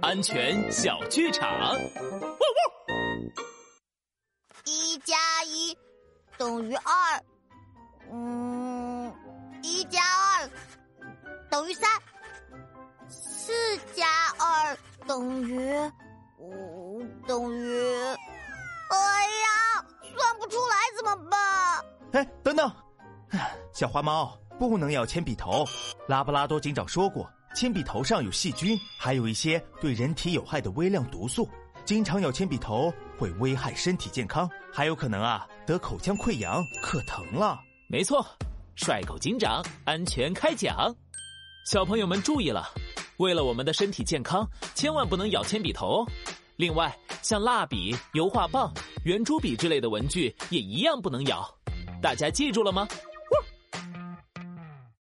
安全小剧场。一加一等于二，嗯，一加二等于三，四加二等于五，等于……哎呀，算不出来怎么办？哎，等等，小花猫不能咬铅笔头。拉布拉多警长说过，铅笔头上有细菌，还有一些对人体有害的微量毒素。经常咬铅笔头会危害身体健康，还有可能啊得口腔溃疡，可疼了。没错，帅狗警长安全开讲，小朋友们注意了，为了我们的身体健康，千万不能咬铅笔头。另外，像蜡笔、油画棒、圆珠笔之类的文具也一样不能咬。大家记住了吗？